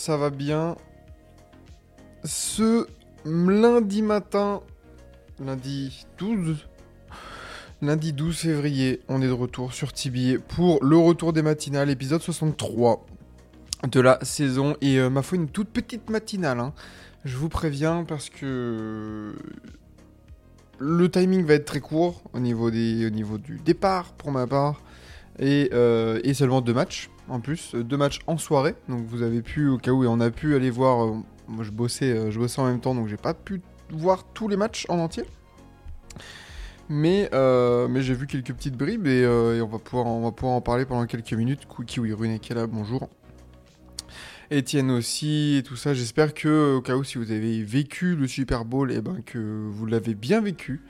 Ça va bien ce lundi matin, lundi 12 Lundi 12 février, on est de retour sur TBA pour le retour des matinales, épisode 63 de la saison. Et euh, ma foi, une toute petite matinale. hein. Je vous préviens parce que le timing va être très court au niveau, du départ pour ma part. Et, euh, et seulement deux matchs en plus, euh, deux matchs en soirée. Donc vous avez pu, au cas où, et on a pu aller voir. euh, moi je bossais, euh, je bossais en même temps, donc j'ai pas pu voir tous les matchs en entier. Mais, mais j'ai vu quelques petites bribes et, on, va pouvoir, en parler pendant quelques minutes. Cookie, oui, Rune qui est là, bonjour. Etienne aussi et tout ça. J'espère que, au cas où, si vous avez vécu le Super Bowl, et ben, que vous l'avez bien vécu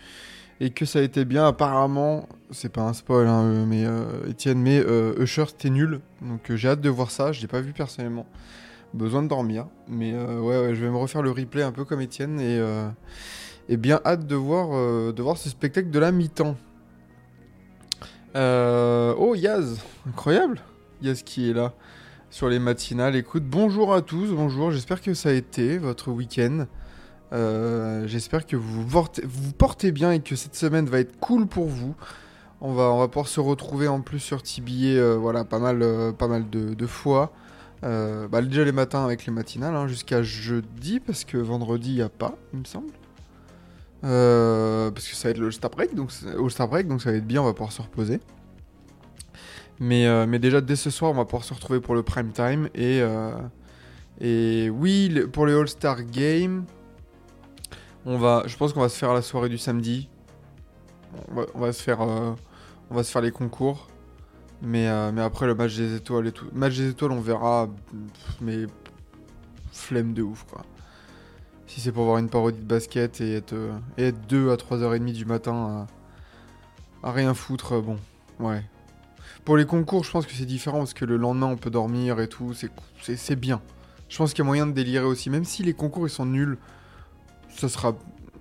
et que ça a été bien. Apparemment, c'est pas un spoil, hein, euh, mais euh, Etienne, mais euh, Usher c'était nul. Donc j'ai hâte de voir ça. Je l'ai pas vu personnellement. Besoin de dormir, mais ouais, je vais me refaire le replay un peu comme Etienne et, et bien hâte de voir, de voir ce spectacle de la mi-temps. Oh Yaz, incroyable, Yaz qui est là sur les matinales. Écoute, bonjour à tous, bonjour. J'espère que ça a été votre week-end. Euh, J'espère que vous portez, vous portez bien et que cette semaine va être cool pour vous. On va, on va pouvoir se retrouver en plus sur TBA, euh, voilà, pas mal, euh, pas mal de, de fois. Euh, bah, déjà les matins avec les matinales, hein, jusqu'à jeudi, parce que vendredi, il n'y a pas, il me semble. Parce que ça va être le All-Star Break, donc, donc ça va être bien, on va pouvoir se reposer. Mais, mais déjà, dès ce soir, on va pouvoir se retrouver pour le prime time. Et, et oui, pour les All-Star Games, on va, je pense qu'on va se faire la soirée du samedi. On va, se faire, euh, on va se faire les concours. Mais, euh, mais après le match des étoiles et tout, match des étoiles, on verra. Mais flemme de ouf quoi. Si c'est pour voir une parodie de basket et être, euh, et être 2 à 3h30 du matin à, à rien foutre, bon, ouais. Pour les concours, je pense que c'est différent parce que le lendemain on peut dormir et tout, c'est bien. Je pense qu'il y a moyen de délirer aussi, même si les concours ils sont nuls, ça sera,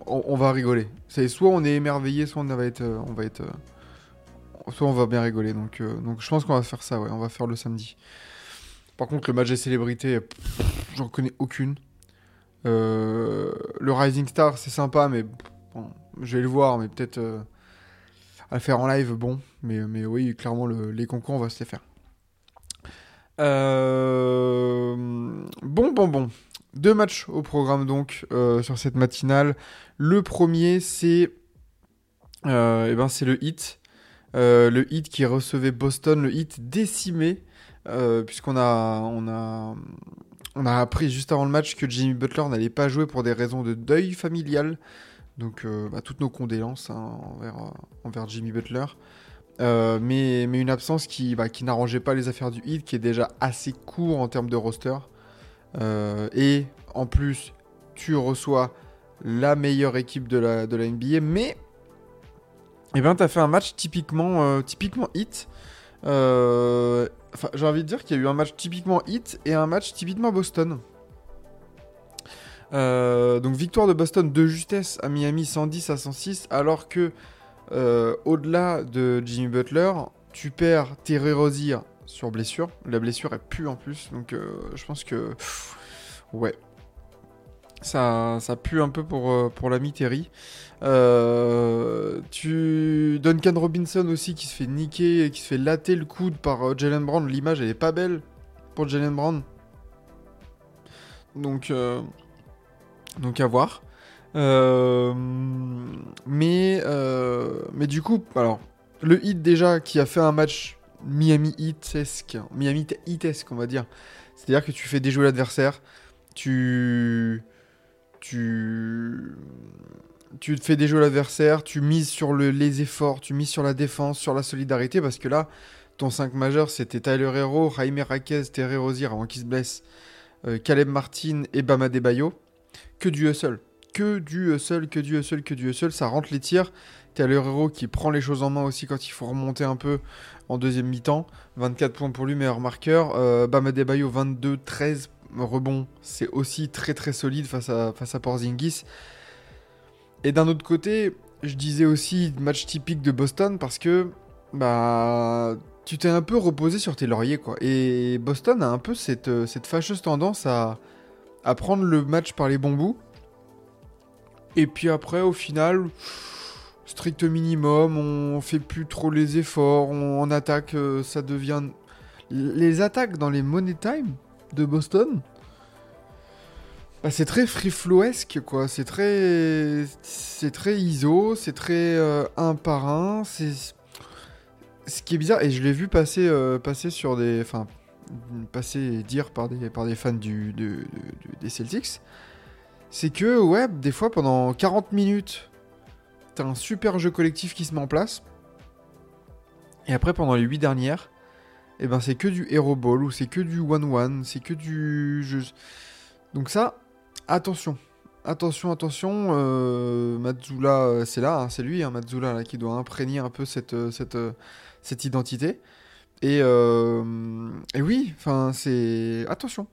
on, va rigoler. C'est soit on est émerveillé, soit on va être, euh, on va être, euh, soit on va bien rigoler. Donc, euh, donc je pense qu'on va faire ça, ouais, on va faire le samedi. Par contre, le match des célébrités, j'en connais aucune. Le Rising Star, c'est sympa, mais je vais le voir, mais peut-être à le faire en live, bon. Mais, mais oui, clairement, le- les concours, on va se les faire. Bon, bon, bon. Deux matchs au programme donc euh, sur cette matinale. Le premier, c'est euh, eh ben, le hit. Euh, le hit qui recevait Boston, le hit décimé, puisqu'on a, on a, on a appris juste avant le match que Jimmy Butler n'allait pas jouer pour des raisons de deuil familial. Donc, bah, toutes nos condoléances hein, envers, envers Jimmy Butler. Mais, mais une absence qui, bah, qui n'arrangeait pas les affaires du hit, qui est déjà assez court en termes de roster. Euh, et en plus, tu reçois la meilleure équipe de la, de NBA, mais eh ben, tu as fait un match typiquement, euh, hit. Euh, j'ai envie de dire qu'il y a eu un match typiquement hit et un match typiquement Boston. Donc victoire de Boston de justesse à Miami 110 à 106 alors que au-delà de Jimmy Butler tu perds Terry Rozier sur blessure. La blessure est pue en plus donc euh, je pense que ouais. Ça, ça pue un peu pour, euh, pour l'ami Terry. Euh, tu Duncan Robinson aussi qui se fait niquer et qui se fait latter le coude par Jalen Brown. L'image elle est pas belle pour Jalen Brown. Donc donc à voir. Mais, mais du coup, alors, le Heat déjà qui a fait un match Miami Heat-esque, Miami Heat-esque on va dire. C'est-à-dire que tu fais déjouer l'adversaire, tu, tu, tu te fais déjouer l'adversaire, tu mises sur le, les efforts, tu mises sur la défense, sur la solidarité, parce que là, ton 5 majeur, c'était Tyler Hero, Jaime Raquez, Terry Rozier avant qu'il se blesse, euh, Caleb Martin et Bama Debayo. Que du hustle. Que du hustle, que du hustle, que du hustle. Ça rentre les tirs. Tyler Hero qui prend les choses en main aussi quand il faut remonter un peu en deuxième mi-temps. 24 points pour lui, meilleur marqueur. Euh, Debayo, 22, 13 rebonds. C'est aussi très très solide face à, face à Porzingis. Et d'un autre côté, je disais aussi match typique de Boston parce que bah tu t'es un peu reposé sur tes lauriers quoi. Et Boston a un peu cette, euh, fâcheuse tendance à, à prendre le match par les bons bouts. Et puis après, au final, strict minimum, on fait plus trop les efforts, on, attaque, euh, ça devient... Les attaques dans les Money Time de Boston, bah, c'est très free flowesque quoi. C'est très, c'est très ISO, c'est très euh, un par un. C'est ce qui est bizarre et je l'ai vu passer, euh, passer sur des, enfin, passer dire par des, par des fans du, de- de- de- des Celtics, c'est que ouais, des fois pendant 40 minutes, t'as un super jeu collectif qui se met en place. Et après pendant les 8 dernières, et ben c'est que du hero ball ou c'est que du one one, c'est que du. Donc ça, attention. Attention, attention, euh, euh, c'est là, hein, c'est lui, hein, qui doit imprégner un peu cette, euh, euh, identité. Et, et oui, enfin, c'est. Attention.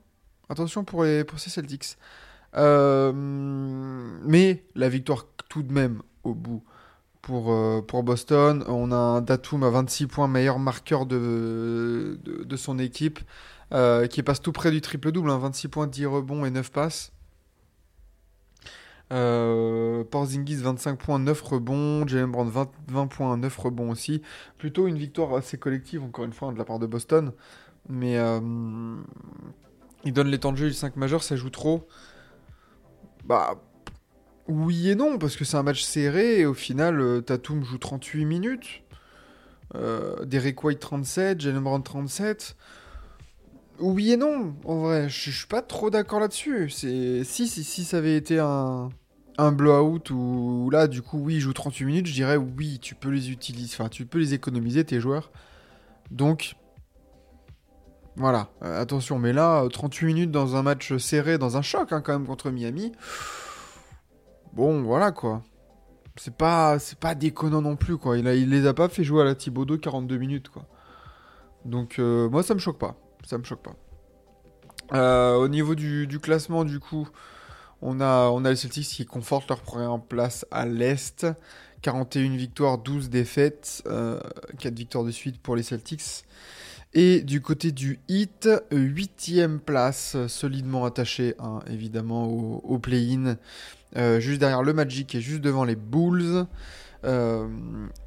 Attention pour, les, pour ces Celtics. Euh, mais la victoire, tout de même, au bout, pour, euh, Boston. On a un Datum à 26 points, meilleur marqueur de, son équipe, euh, qui passe tout près du triple-double. hein, 26 points, 10 rebonds et 9 passes. Porzingis 25 points, 9 rebonds, Jalen Brown 20, 20 points, 9 rebonds aussi. Plutôt une victoire assez collective, encore une fois, de la part de Boston. Mais il donne les temps de jeu, le 5 majeur, ça joue trop. Bah, oui et non, parce que c'est un match serré et au final, euh, Tatum joue 38 minutes. Euh, Derek White 37, Jalen Brown 37. Oui et non, en vrai, je suis pas trop d'accord là-dessus. Si, si si ça avait été un un blowout où là du coup oui, il joue 38 minutes, je dirais oui, tu peux les utiliser, enfin tu peux les économiser tes joueurs. Donc voilà, euh, attention, mais là euh, 38 minutes dans un match serré, dans un choc hein, quand même contre Miami. Bon, voilà quoi. C'est pas c'est pas déconnant non plus quoi. Il les a pas fait jouer à la Thibodeau 42 minutes quoi. Donc euh, moi ça me choque pas ça me choque pas. Euh, au niveau du, classement, du coup, on a, on a les Celtics qui confortent leur première place à l'Est. 41 victoires, 12 défaites, euh, 4 victoires de suite pour les Celtics. Et du côté du Heat, 8ème place, solidement attaché hein, évidemment au, play-in, euh, juste derrière le Magic et juste devant les Bulls. Euh,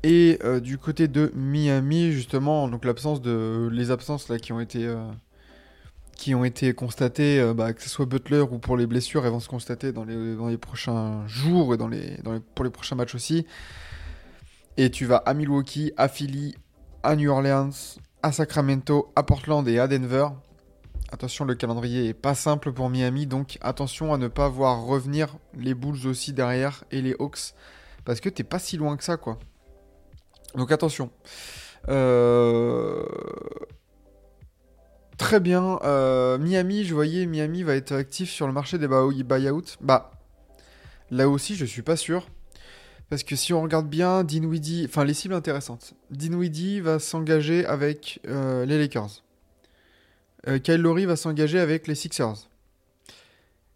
et euh, du côté de Miami, justement, donc l'absence de les absences là qui ont été qui ont été constatées, bah, que ce soit Butler ou pour les blessures, elles vont se constater dans les, dans les prochains jours et dans les, dans les- pour les prochains matchs aussi. Et tu vas à Milwaukee, à Philly, à New Orleans, à Sacramento, à Portland et à Denver. Attention, le calendrier est pas simple pour Miami, donc attention à ne pas voir revenir les Bulls aussi derrière et les Hawks parce que t'es pas si loin que ça, quoi. Donc attention. Euh, Très bien. Euh, Miami, je voyais Miami va être actif sur le marché des buy- buyouts. Bah, là aussi, je suis pas sûr. Parce que si on regarde bien, Dinwiddie, enfin les cibles intéressantes. Dinwiddie va s'engager avec euh, les Lakers. Euh, Kyle Lowry va s'engager avec les Sixers.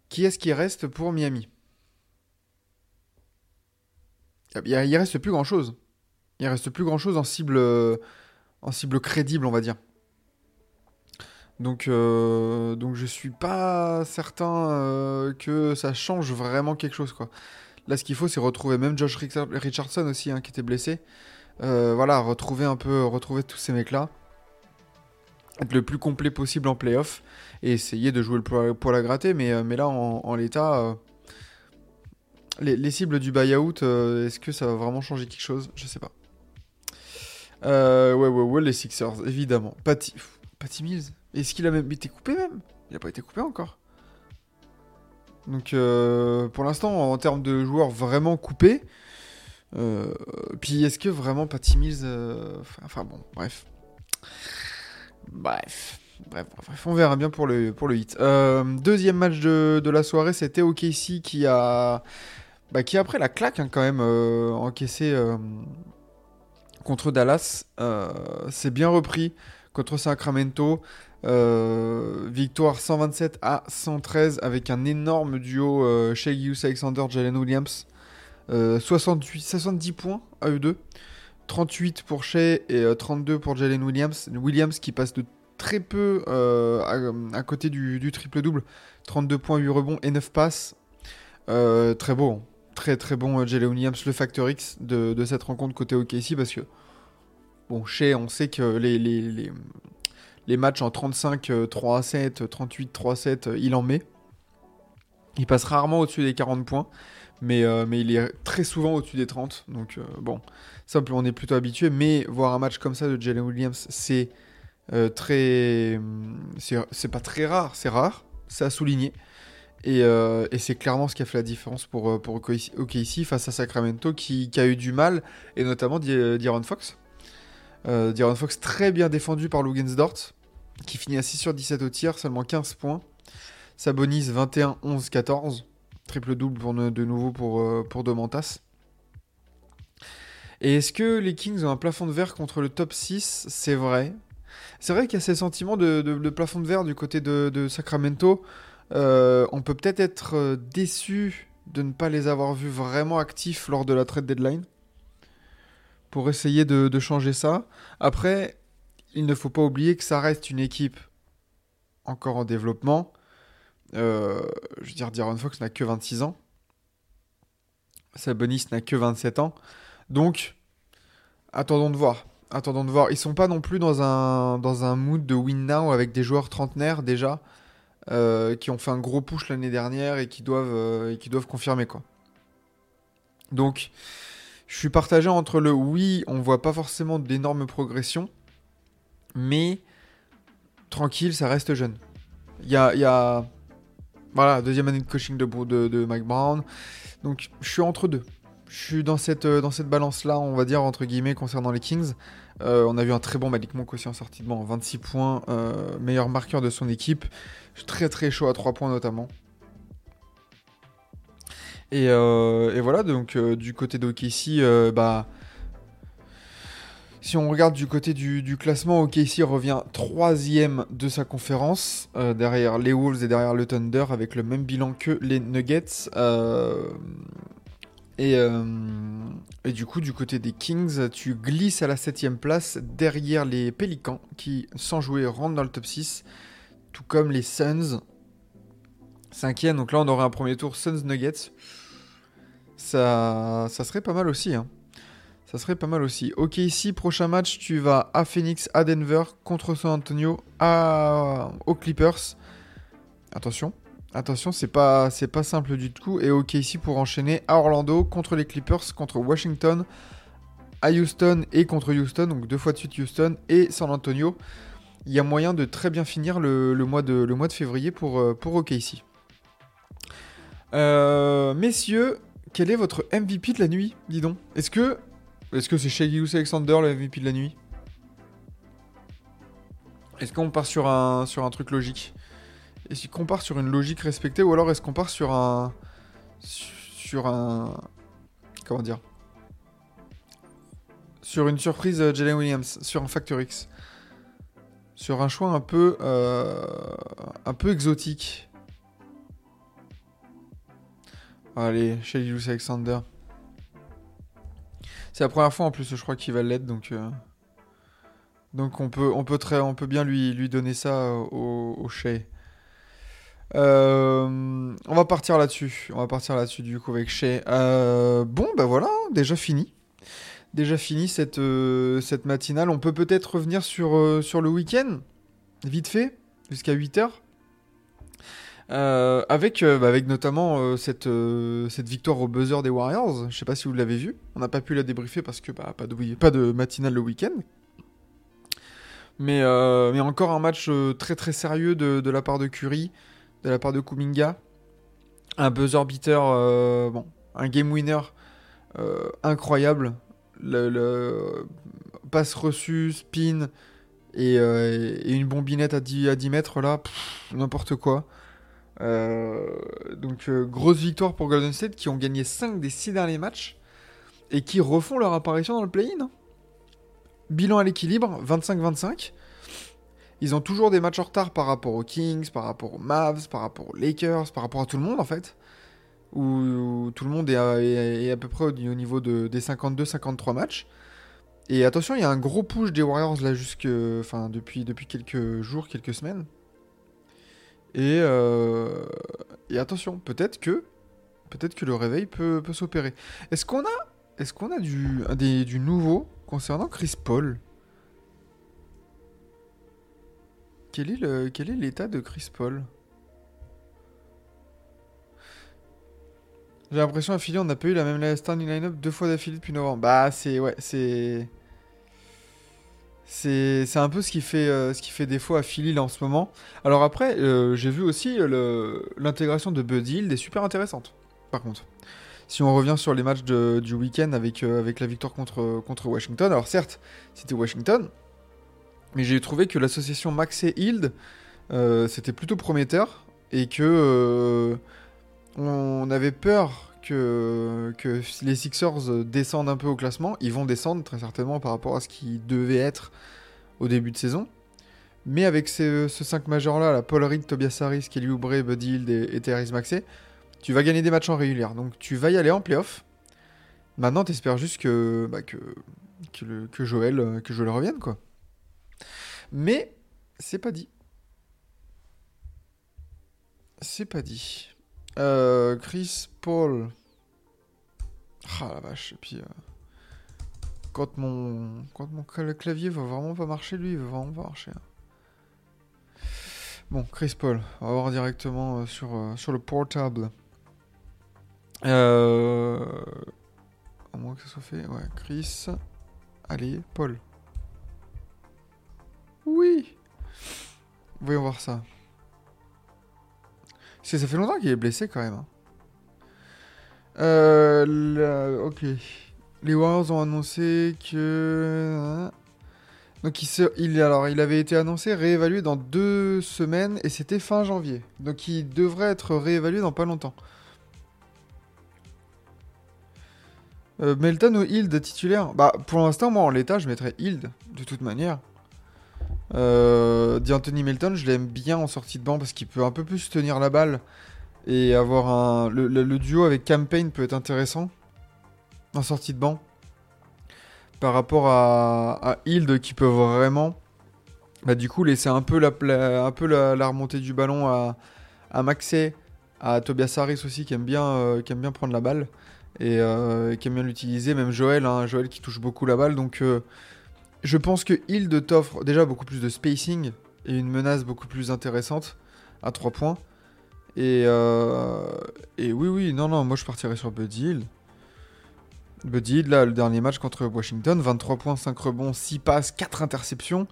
Qui est-ce qui reste pour Miami? Il, y a- il reste plus grand chose. Il reste plus grand chose en cible, en cible crédible, on va dire. Donc, euh, donc je suis pas certain euh, que ça change vraiment quelque chose, quoi. Là, ce qu'il faut, c'est retrouver même Josh Richard- Richardson aussi, hein, qui était blessé. Euh, voilà, retrouver un peu, retrouver tous ces mecs-là. Être le plus complet possible en playoff et essayer de jouer le poil à gratter. Mais, euh, mais là, en, l'état, euh, les, les cibles du buyout, euh, est-ce que ça va vraiment changer quelque chose? Je sais pas. Ouais, ouais, ouais, les Sixers, évidemment. Patty, Patty Mills. Est-ce qu'il a même été coupé même? Il a pas été coupé encore. Donc euh, pour l'instant, en termes de joueurs vraiment coupés, euh, puis est-ce que vraiment Patty Mills... euh, enfin bon, bref. Bref. Bref, bref, on verra bien pour le, pour le hit. Deuxième match de, de la soirée, c'était OKC qui a, bah, qui après la claque hein, quand même encaissé contre Dallas. C'est bien repris contre Sacramento. Euh, victoire 127 à 113 avec un énorme duo euh, Gilgeous Alexander, Jalen Williams. Euh, 68, 70 points à eux deux. 38 pour Shea et euh, 32 pour Jalen Williams. Williams qui passe de très peu euh, à, côté du, triple-double. 32 points, 8 rebonds et 9 passes. Euh, très beau. hein. Très très bon euh, Jalen Williams, le facteur X de, cette rencontre côté OKC parce que, bon, Shea, on sait que les, les matchs en 35, euh, 3 à 7, 38, 3 à 7, euh, il en met. Il passe rarement au-dessus des 40 points, mais, euh, mais il est très souvent au-dessus des 30. Donc, euh, bon, ça, on est plutôt habitué. Mais voir un match comme ça de Jalen Williams, c'est euh, très. C'est c'est pas très rare, c'est rare, c'est à souligner. Et, euh, c'est clairement ce qui a fait la différence pour, euh, pour OKC face à Sacramento qui, a eu du mal, et notamment Di- D'Aaron Fox. Euh, D'Aaron Fox très bien défendu par Lugensdort, qui finit à 6 sur 17 au tir, seulement 15 points. Sabonis 21, 11, 14. Triple-double de nouveau pour, euh, pour Domantas. Et est-ce que les Kings ont un plafond de verre contre le top 6 C'est vrai. C'est vrai qu'il y a ces sentiments de, plafond de verre du côté de, de Sacramento. Euh, on peut peut-être être euh, déçu de ne pas les avoir vus vraiment actifs lors de la trade deadline. Pour essayer de, changer ça. Après, il ne faut pas oublier que ça reste une équipe encore en développement. Euh, je veux dire, D'Aaron Fox n'a que 26 ans. Sabonis n'a que 27 ans. Donc, attendons de voir. Attendons de voir. Ils sont pas non plus dans un, dans un mood de win now avec des joueurs trentenaires déjà euh, qui ont fait un gros push l'année dernière et qui doivent, euh, qui doivent confirmer quoi. Donc, je suis partagé entre le oui, on voit pas forcément d'énormes progressions, mais tranquille, ça reste jeune. Il y a, voilà, deuxième année de coaching de, Mike Brown. Donc, je suis entre deux. Je suis dans cette, dans cette balance-là, on va dire, entre guillemets, concernant les Kings. Euh, on a vu un très bon Malik Monk aussi en sortie de banc, 26 points, euh, meilleur marqueur de son équipe. Très très chaud à 3 points notamment. Et, euh, et voilà, donc euh, du côté d'OKC, euh, bah, si on regarde du côté du, classement, OKC revient troisième de sa conférence, derrière les Wolves et derrière le Thunder, avec le même bilan que les Nuggets. Et, et du coup, du côté des Kings, tu glisses à la septième place derrière les Pélicans, qui, sans jouer, rentrent dans le top 6, tout comme les Suns. Cinquième, donc là on aurait un premier tour Suns Nuggets. Ça, serait pas mal aussi. Hein. Ça serait pas mal aussi. Ok, ici, prochain match, tu vas à Phoenix, à Denver, contre San Antonio, à... aux Clippers. Attention, attention, c'est pas, pas simple du tout. Et ok, ici, pour enchaîner à Orlando, contre les Clippers, contre Washington, à Houston et contre Houston, donc deux fois de suite Houston et San Antonio. Il y a moyen de très bien finir le, le mois, de, le mois de février pour, euh, pour OKC. Euh, messieurs, quel est votre MVP de la nuit Dis donc? Est-ce que est-ce que c'est Gilgeous Alexander le MVP de la nuit? Est-ce qu'on part sur un sur un truc logique? Est-ce qu'on part sur une logique respectée ou alors est-ce qu'on part sur un sur un comment dire? Sur une surprise euh, Jalen Williams, sur un Factor X, sur un choix un peu euh, un peu exotique. Allez, Shea Gilgeous Alexander. C'est la première fois en plus, je crois qu'il va l'être, donc euh, on peut on bien lui donner ça euh, au, au Shea. Euh, on va partir là-dessus. On va partir là-dessus du coup avec Shea. Euh, bon, bah voilà, déjà fini. Déjà fini cette, euh, cette matinale. On peut peut-être revenir sur, sur le week-end, vite fait, jusqu'à 8h. Euh, avec, euh, bah, avec notamment euh, cette, cette victoire au buzzer des Warriors. Je sais pas si vous l'avez vu. On n'a pas pu la débriefer parce que bah, pas, de, matinale le week-end. Mais, encore un match très très sérieux de, la part de Curry, de la part de Kuminga. un buzzer beater, bon, un game winner incroyable. Le, passe reçu, spin et, une bombinette à 10, à 10 mètres là, n'importe quoi. Euh, donc euh, grosse victoire pour Golden State qui ont gagné 5 des 6 derniers matchs et qui refont leur apparition dans le play-in. hein. Bilan à l'équilibre, 25-25. Ils ont toujours des matchs en retard par rapport aux Kings, par rapport aux Mavs, par rapport aux Lakers, par rapport à tout le monde en fait. Où, tout le monde est à, peu près au, au niveau de, des 52-53 matchs. Et attention, il y a un gros push des Warriors là jusque, enfin depuis quelques jours, quelques semaines. Et, euh, et attention, peut-être que, peut-être que le réveil peut, peut s'opérer. Est-ce qu'on a, est-ce qu'on a du, des- du nouveau concernant Chris Paul? Quel est quel est l'état de Chris Paul? J'ai l'impression à on n'a pas eu la même starting line-up deux fois d'affilée depuis novembre. Bah, c'est ouais, c'est c'est un peu ce qui fait euh, ce qui fait défaut à Philly là en ce moment. Alors après, euh, j'ai vu aussi euh, l'intégration de Bud Hill est super intéressante. Par contre, si on revient sur les matchs du week-end avec avec la victoire contre contre Washington, alors certes, c'était Washington, mais j'ai trouvé que l'association Maxey Hild euh, c'était plutôt prometteur et que on avait peur que, les Sixers descendent un peu au classement. Ils vont descendre très certainement par rapport à ce qu'ils devaient être au début de saison. Mais avec ces, ce 5 majeurs-là, la Paul Reed, Tobias Harris, Kelly Oubre, Buddy Hield et, et Therese Maxey, tu vas gagner des matchs en régulière. Donc tu vas y aller en playoff. Maintenant, t'espères juste que, bah, que, que, que Joël, que Joël revienne, quoi. Mais c'est pas dit. C'est pas dit. Euh, Chris Paul. Ah la vache. Et puis, euh, quand mon, quand mon cla- clavier va vraiment pas marcher, lui, il va vraiment pas marcher. hein. Bon, Chris Paul. On va voir directement euh, sur, sur le portable. Euh... À moins que ça soit fait. Ouais, Chris. Allez, Paul. Oui. Voyons voir ça. Parce que ça fait longtemps qu'il est blessé quand même. hein. Euh, Ok. Les Warriors ont annoncé que. Donc il, se- il, alors, il avait été annoncé réévalué dans deux semaines et c'était fin janvier. Donc il devrait être réévalué dans pas longtemps. Euh, Melton ou Hild titulaire? Bah pour l'instant moi en l'état je mettrais Hild de toute manière. Euh, D'Anthony Melton je l'aime bien en sortie de banc parce qu'il peut un peu plus tenir la balle et avoir un le, duo avec Campaign peut être intéressant en sortie de banc par rapport à, à Hild qui peut vraiment bah, du coup laisser un peu la, un peu la, remontée du ballon à, à Maxey, à Tobias Harris aussi qui aime bien euh, qui aime bien prendre la balle et euh, qui aime bien l'utiliser même Joël hein, Joël qui touche beaucoup la balle. Donc je pense que Hild t'offre déjà beaucoup plus de spacing et une menace beaucoup plus intéressante à 3 points et, euh, et oui, oui, non, non, moi je partirais sur Buddy Hield. Buddy Hield, là, le dernier match contre Washington, 23 points, 5 rebonds, 6 passes, 4 interceptions,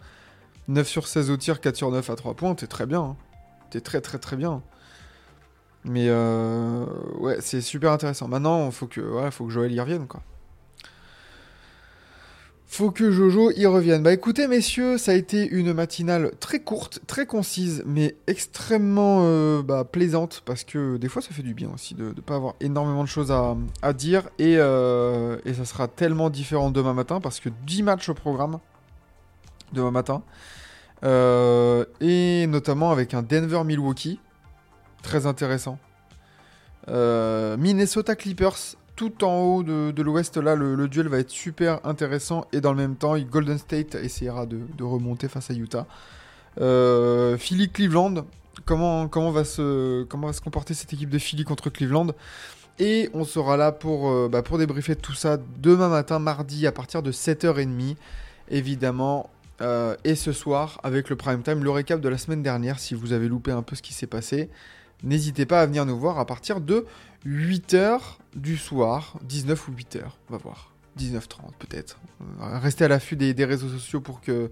9 sur 16 au tir, 4 sur 9 à 3 points, t'es très bien. hein. T'es très, très, très bien. Mais euh, ouais, c'est super intéressant. Maintenant, faut faut que Joël y revienne, quoi. Faut que Jojo y revienne. Bah écoutez messieurs, ça a été une matinale très courte, très concise, mais extrêmement euh, bah, plaisante parce que des fois ça fait du bien aussi de ne pas avoir énormément de choses à, dire et, euh, et ça sera tellement différent demain matin parce que 10 matchs au programme demain matin Euh, et notamment avec un Denver-Milwaukee très intéressant. Minnesota Clippers tout en haut de, l'ouest, là, le, duel va être super intéressant. Et dans le même temps, Golden State essaiera de, remonter face à Utah. Euh, Philly Cleveland, comment, va se, comporter cette équipe de Philly contre Cleveland? Et on sera là pour, euh, bah, pour débriefer tout ça demain matin, mardi, à partir de 7h30, évidemment. Euh, et ce soir, avec le prime time, le récap de la semaine dernière, si vous avez loupé un peu ce qui s'est passé. N'hésitez pas à venir nous voir à partir de 8h du soir, 19 ou 8h, on va voir. 19h30 peut-être. Restez à l'affût des, réseaux sociaux pour que,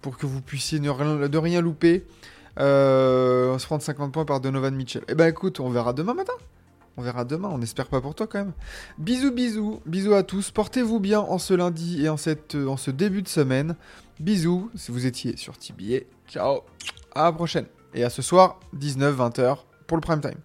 pour que vous puissiez ne rien, louper. Euh, on se prend 50 points par Donovan Mitchell. Eh ben écoute, on verra demain matin. On verra demain, on espère pas pour toi quand même. Bisous, bisous, bisous à tous. Portez-vous bien en ce lundi et en, cette, en ce début de semaine. Bisous si vous étiez sur TBA. Ciao, à la prochaine. Et à ce soir, 19-20h pour le prime time.